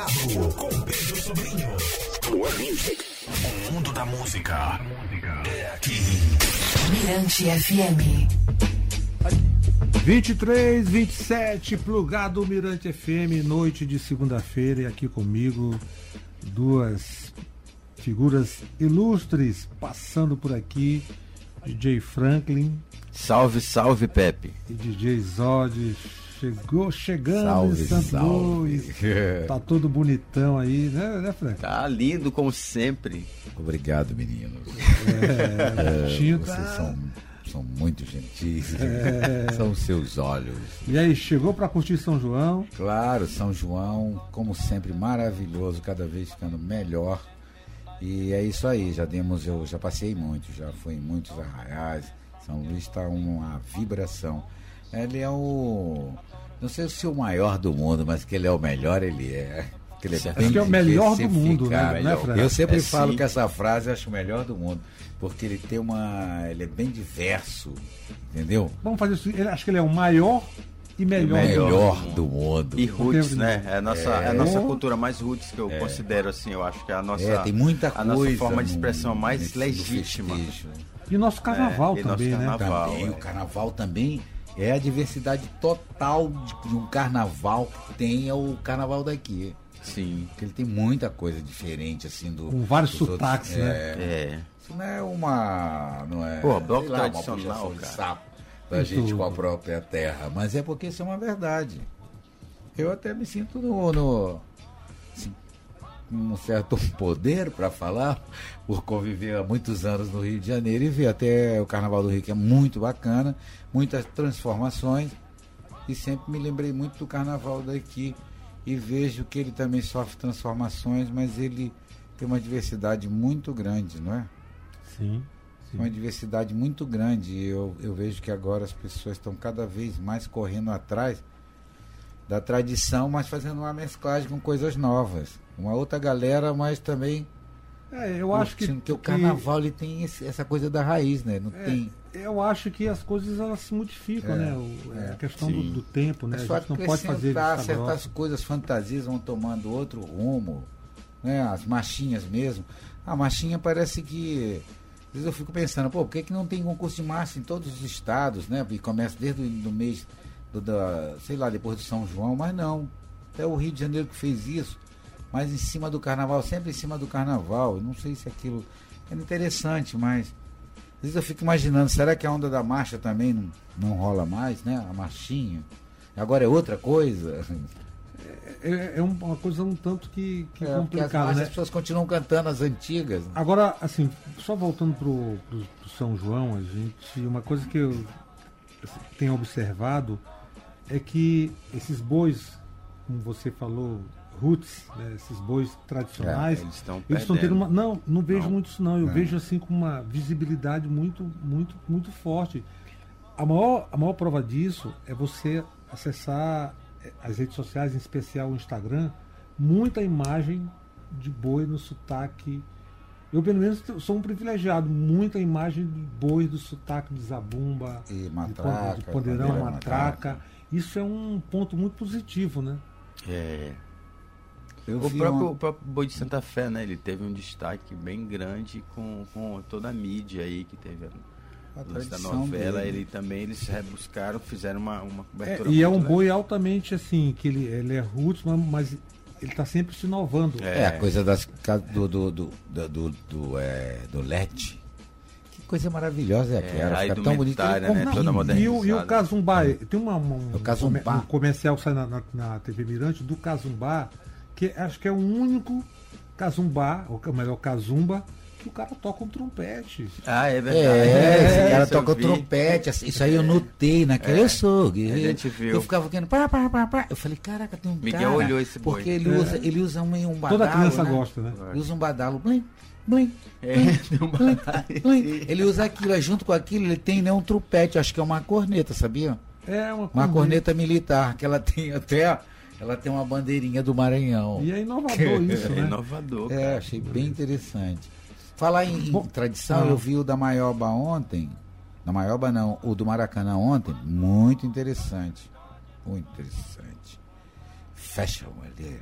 Com Pedro Sobrinho. Music. O mundo da música é aqui. Mirante FM. 23, 27, plugado Mirante FM, noite de segunda-feira, e aqui comigo duas figuras ilustres passando por aqui, DJ Franklin. Salve, salve, Pepe. E DJ Zod chegou chegando salve, em Santo salve. Luís. Tá todo bonitão aí, né, né Franklin? Tá lindo como sempre. Obrigado, meninos. É, é, vocês tá... são são muito gentis. É... São seus olhos. E aí, chegou para curtir São João? Claro, São João, como sempre, maravilhoso, cada vez ficando melhor. E é isso aí, já demos, eu já passei muito, já fui em muitos arraiais. São Luís está uma vibração. Ele é o. Não sei se é o maior do mundo, mas que ele é o melhor, ele é. Que ele é, Acho que é o melhor do mundo, né? Melhor. Né, eu sempre é falo sim. que essa frase acho o melhor do mundo porque ele tem uma. ele é bem diverso, entendeu? Vamos fazer isso. Acho que ele é o maior e melhor, o melhor do mundo. E roots, né? É a nossa, é... é a nossa cultura mais roots que eu é. considero assim, eu acho que é a nossa, é, tem muita a nossa forma de expressão mais legítima. E nosso carnaval é, também, nosso carnaval, né? Também, o carnaval também é a diversidade total de um carnaval que tem é o carnaval daqui. Sim. Porque ele tem muita coisa diferente, assim, do. Com vários sotaques, outros, né? É. Isso não é uma. Não é. Pô, bloco lá, tradicional, uma cara. de sapo da gente com a própria terra. Mas é porque isso é uma verdade. Eu até me sinto no. no assim, um certo poder para falar, por conviver há muitos anos no Rio de Janeiro e ver até o Carnaval do Rio, que é muito bacana, muitas transformações. E sempre me lembrei muito do Carnaval daqui e vejo que ele também sofre transformações, mas ele tem uma diversidade muito grande, não é? Sim. sim. Uma diversidade muito grande. E eu, eu vejo que agora as pessoas estão cada vez mais correndo atrás da tradição, mas fazendo uma mesclagem com coisas novas. Uma outra galera, mas também. É, eu acho que, que o carnaval ele tem esse, essa coisa da raiz, né? Não é, tem. Eu acho que as coisas elas se modificam, é, né? O, é, a questão do, do, tempo, né? É só a gente não pode fazer certas coisas, fantasias vão tomando outro rumo, né? As machinhas mesmo. A machinha parece que às vezes eu fico pensando, pô, por que, que não tem concurso de marcha em todos os estados, né? E começa desde o mês, do, da, sei lá, depois do São João, mas não. É o Rio de Janeiro que fez isso, mas em cima do carnaval, sempre em cima do carnaval. Eu não sei se aquilo é interessante, mas às vezes eu fico imaginando, será que a onda da marcha também não, não rola mais, né? A marchinha. Agora é outra coisa. é, é uma coisa um tanto que, que é, complicada, né? As pessoas continuam cantando as antigas. Né? Agora, assim, só voltando pro, pro, pro, São João, a gente, uma coisa que eu assim, tenho observado é que esses bois, como você falou, roots, né, esses bois tradicionais, é, eles estão eles estão tendo uma, não, não vejo não. muito isso não. Eu não. vejo assim com uma visibilidade muito, muito, muito forte. A maior, a maior prova disso é você acessar as redes sociais, em especial o Instagram, muita imagem de boi no sotaque. Eu, pelo menos, sou um privilegiado. Muita imagem de boi do sotaque de zabumba, e matraca, de, poderão, matraca. Isso é um ponto muito positivo, né? É. o próprio, uma... o próprio Boi de Santa Fé, né? Ele teve um destaque bem grande com, com toda a mídia aí que teve da novela, dele. ele também eles rebuscaram, fizeram uma, uma cobertura. É, e é um boi altamente assim, que ele, ele é roots, mas ele está sempre se inovando. É, é a coisa das, do, do, do, do, do, é, do LED. Que coisa maravilhosa é aquela. É, fica tão bonita. Né, toda e, o, e o Cazumbá, tem uma, um, o Cazumbá. um comercial que sai na, na, na, TV Mirante do Cazumbá, que acho que é o único Cazumbá, ou melhor, Cazumba, que o cara toca um trompete. Ah, é verdade. É, esse cara toca o trompete. Assim, isso aí eu notei naquela. É, eu sou guerreiro. A gente viu. Eu ficava vendo. Pá, pá, pá, pá. Eu falei, caraca, tem um Miguel cara. olhou esse boi. Porque ele, é. usa, ele usa um, um badalo. Toda criança né? gosta, né? Ele usa um badalo. Blim, blim. É, um blim, blim. Ele usa aquilo. Junto com aquilo, ele tem né, um trompete. Acho que é uma corneta, sabia? É, uma corneta. Uma corneta militar, que ela tem até. Ela tem uma bandeirinha do Maranhão. E é inovador isso, né? É inovador. É, achei bem interessante. Falar em, em tradição, ah. eu vi o da Maioba ontem. Da Maioba não, o do Maracanã ontem, muito interessante. Muito interessante. Fashion ali.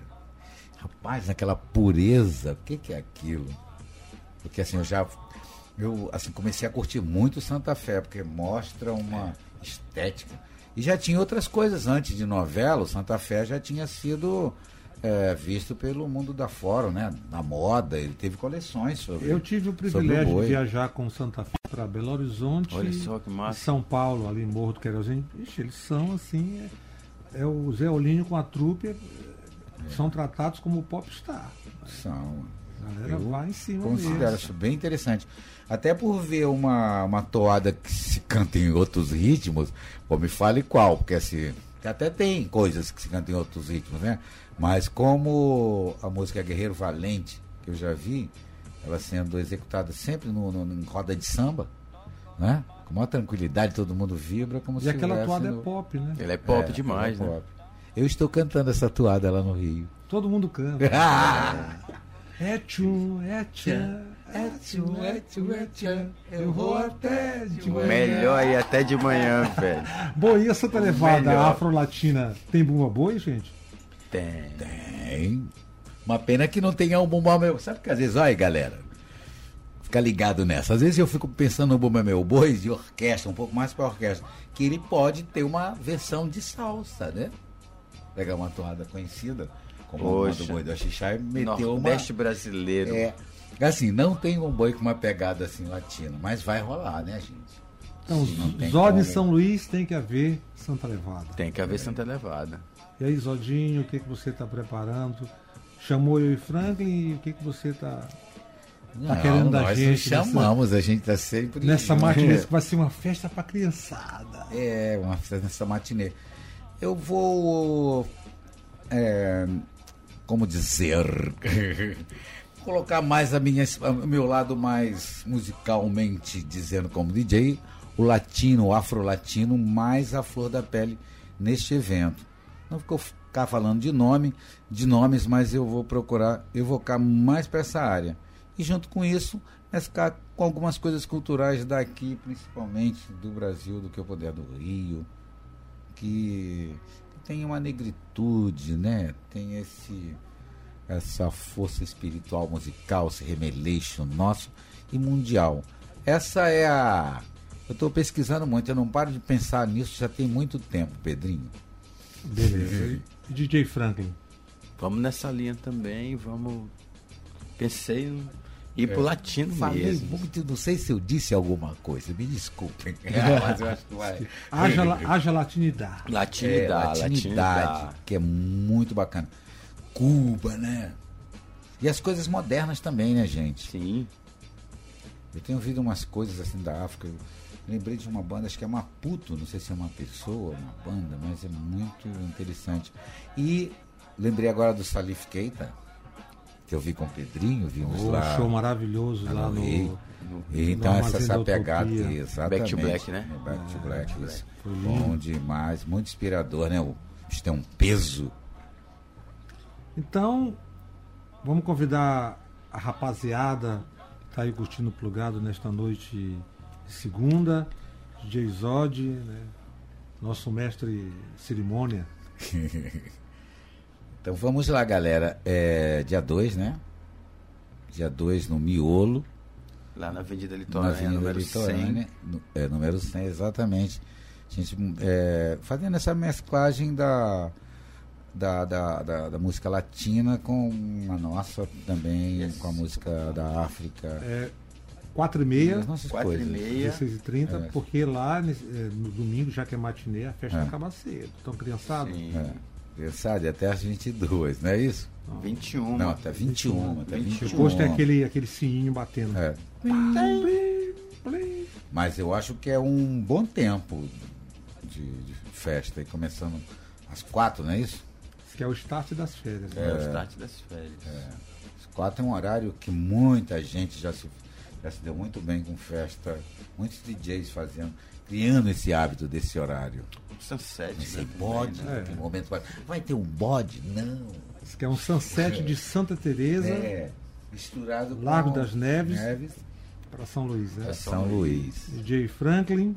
Rapaz, naquela pureza, o que, que é aquilo? Porque assim, eu já eu assim, comecei a curtir muito Santa Fé, porque mostra uma estética. E já tinha outras coisas antes de novela, o Santa Fé já tinha sido é, visto pelo mundo da fora, né? Na moda, ele teve coleções sobre. Eu tive o privilégio o de viajar com Santa Fé para Belo Horizonte Olha só que massa. São Paulo, ali em Morro do Querosene. Ixi, eles são assim. É, é o Zé Olinho com a trupe, é, são tratados como popstar. São. A galera eu vai em cima considero isso bem interessante. Até por ver uma, uma toada que se canta em outros ritmos, pô, me fale qual, porque assim, até tem coisas que se cantam em outros ritmos, né? Mas como a música Guerreiro Valente, que eu já vi, ela sendo executada sempre no, no em roda de samba, né? Com maior tranquilidade, todo mundo vibra como e se aquela toada no... é pop, né? Ela é pop é, demais, é né? Pop. Eu estou cantando essa toada lá no Rio. Todo mundo canta. é tchum, é tchum. É tchum, é tchum, é tchum. Eu vou até de manhã. Melhor ir até de manhã, velho. Boia Santa Levada afro-latina tem bumba boi, gente? Tem. Tem. Uma pena que não tenha um bumba meu. Sabe que às vezes, olha galera, fica ligado nessa. Às vezes eu fico pensando no bumba meu boi de orquestra, um pouco mais para orquestra, que ele pode ter uma versão de salsa, né? Pegar uma toada conhecida, como Poxa. o boi do Xixá e meteu Nordeste uma... brasileiro. É, assim, não tem um boi com uma pegada assim latina, mas vai rolar, né, gente? Então, Zod em São Luís tem que haver Santa Levada. Tem que haver é. Santa Levada. E aí, Zodinho, o que, que você está preparando? Chamou eu e Franklin, o que, que você está tá querendo da nós gente? chamamos, nessa, a gente está sempre. Nessa matinê, que vai ser uma festa para criançada. É, uma festa nessa matinê. Eu vou. É, como dizer. colocar mais a minha, o meu lado mais musicalmente dizendo como DJ, o latino, o afro-latino, mais a flor da pele neste evento. Não vou ficar falando de nome, de nomes, mas eu vou procurar evocar mais para essa área. E junto com isso, mesclar com algumas coisas culturais daqui, principalmente do Brasil, do que eu puder do Rio, que, que tem uma negritude, né? Tem esse essa força espiritual musical, esse remeleixo nosso e mundial. Essa é a. Eu estou pesquisando muito, eu não paro de pensar nisso já tem muito tempo, Pedrinho. Beleza. E DJ Franklin? Vamos nessa linha também, vamos. Pensei em ir é. pro latino Falei mesmo. Muito, não sei se eu disse alguma coisa, me desculpem. mas eu acho que vai. Haja, haja latinidade. Latinidade, é, latinidade, latinidade, que é muito bacana. Cuba, né? E as coisas modernas também, né, gente? Sim. Eu tenho ouvido umas coisas assim da África. Lembrei de uma banda, acho que é Maputo, não sei se é uma pessoa, uma banda, mas é muito interessante. E lembrei agora do Salif Keita, que eu vi com o Pedrinho, vimos oh, lá. show maravilhoso lá, lá no, no, no, Então, essa, essa pegada, exatamente. Back to Black, né? Back to Black, isso. Bom demais, muito inspirador, né? O, isso tem um peso então, vamos convidar a rapaziada que está aí curtindo o plugado nesta noite segunda, DJ Zod, né? nosso mestre cerimônia. então vamos lá, galera. É, dia 2, né? Dia 2 no Miolo. Lá na Avenida Litorânea, na Avenida número Litorânea, 100. No, é, número 100, exatamente. A gente é, fazendo essa mesclagem da da, da, da, da, música latina com a nossa também, yes. com a música da África. É, 4 e meia, 4 e meia, 16 e 30, é. porque lá é, no domingo, já que é matinê, a festa é. acaba cedo. Então, criançada? Sim. É. Criançada, até às 22, não é isso? Não. 21. Não, até 21. 21. Até 21. Depois tem aquele, aquele sininho batendo. É. Mas eu acho que é um bom tempo de, de festa, e começando às quatro, não é isso? Que é o start das férias. Né? É, o start das férias. É. Os quatro é um horário que muita gente já se, já se deu muito bem com festa. Muitos DJs fazendo, criando esse hábito desse horário. Sunset. Sem né? bode, né? É. momento vai, vai ter um bode? Não. Isso que é um sunset é. de Santa Teresa. É. Misturado Largo com das Neves. Neves para São Luís, né? Para São, Luís. DJ Franklin,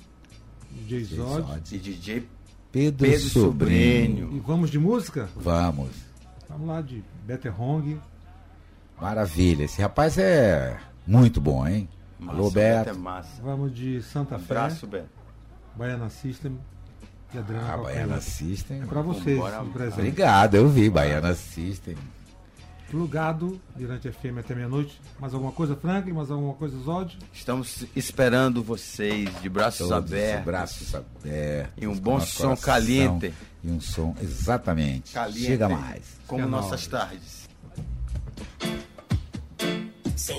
DJ Zod. E DJ Pedro, Pedro Sobrinho. E vamos de música? Vamos. Vamos lá de Better Hong. Maravilha. Esse rapaz é muito bom, hein? Massa, Alô, Beto. É massa. Vamos de Santa Fé. Abraço, Beto. Baiana System. E Adriana Ah. Baiana System. É pra vocês, o presente. Obrigado, eu vi. Baiana System. Plugado, Mirante FM até meia-noite. Mais alguma coisa, Franklin? Mais alguma coisa, Zod? Estamos esperando vocês de braços Todos abertos. Braços abertos. E um bom som caliente. E um som, exatamente. Caliente. Chega mais. Como É nossas tardes. São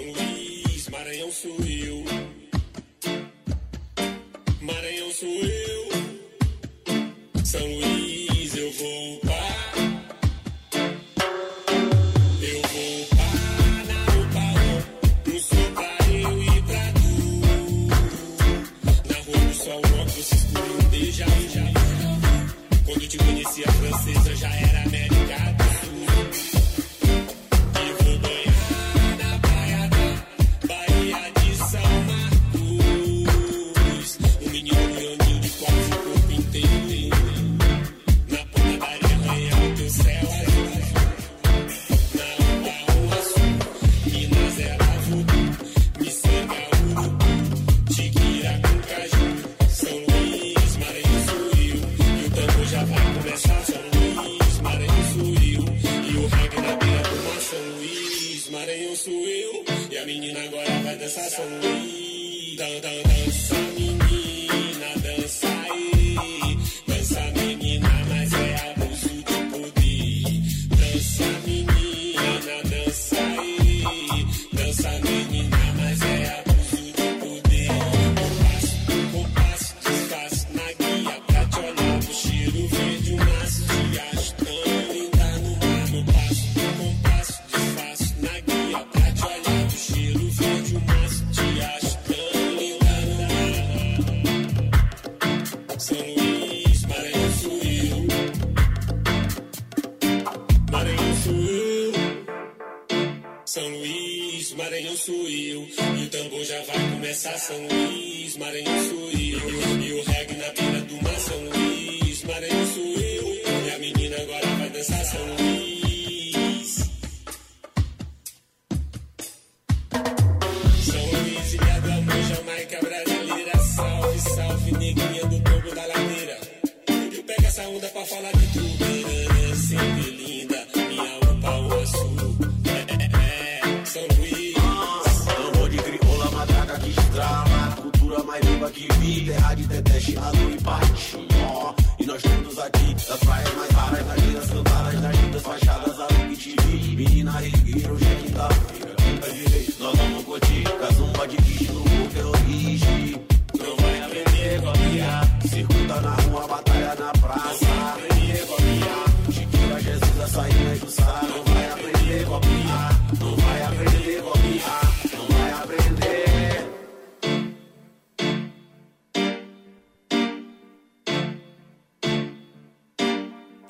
viva que vi Terra de teté, chinado e patinho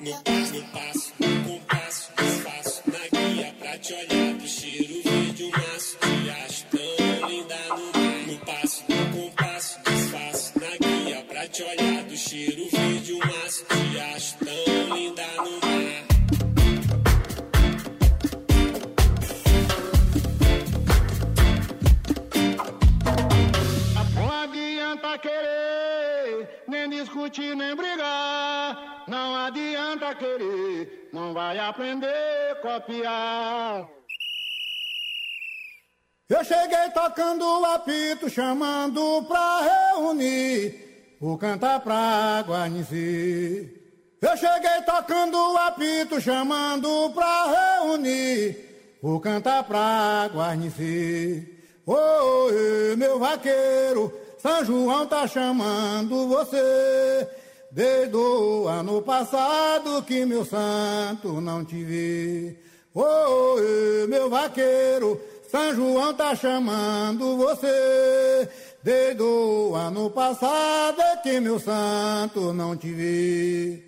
No passo, no passo, no compasso, desfaço na guia pra te olhar do cheiro verde, o maço te acho tão linda no mar. No passo, no compasso, desfaço na guia pra te olhar do cheiro verde, o maço te acho tão linda no mar. Não adianta querer, nem discutir, nem brigar. Não adianta querer, não vai aprender a copiar. Eu cheguei tocando o apito, chamando pra reunir o cantar pra guarnecer. Eu cheguei tocando o apito, chamando pra reunir o cantar pra guarnecer. Oi, meu vaqueiro, São João tá chamando você. Desde o ano passado que meu santo não te vê. Oi, meu vaqueiro, São João tá chamando você. Desde o ano passado é que meu santo não te vê.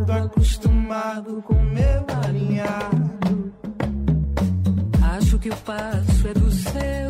acostumado, acostumado com meu alinhado. Acho que o passo é do seu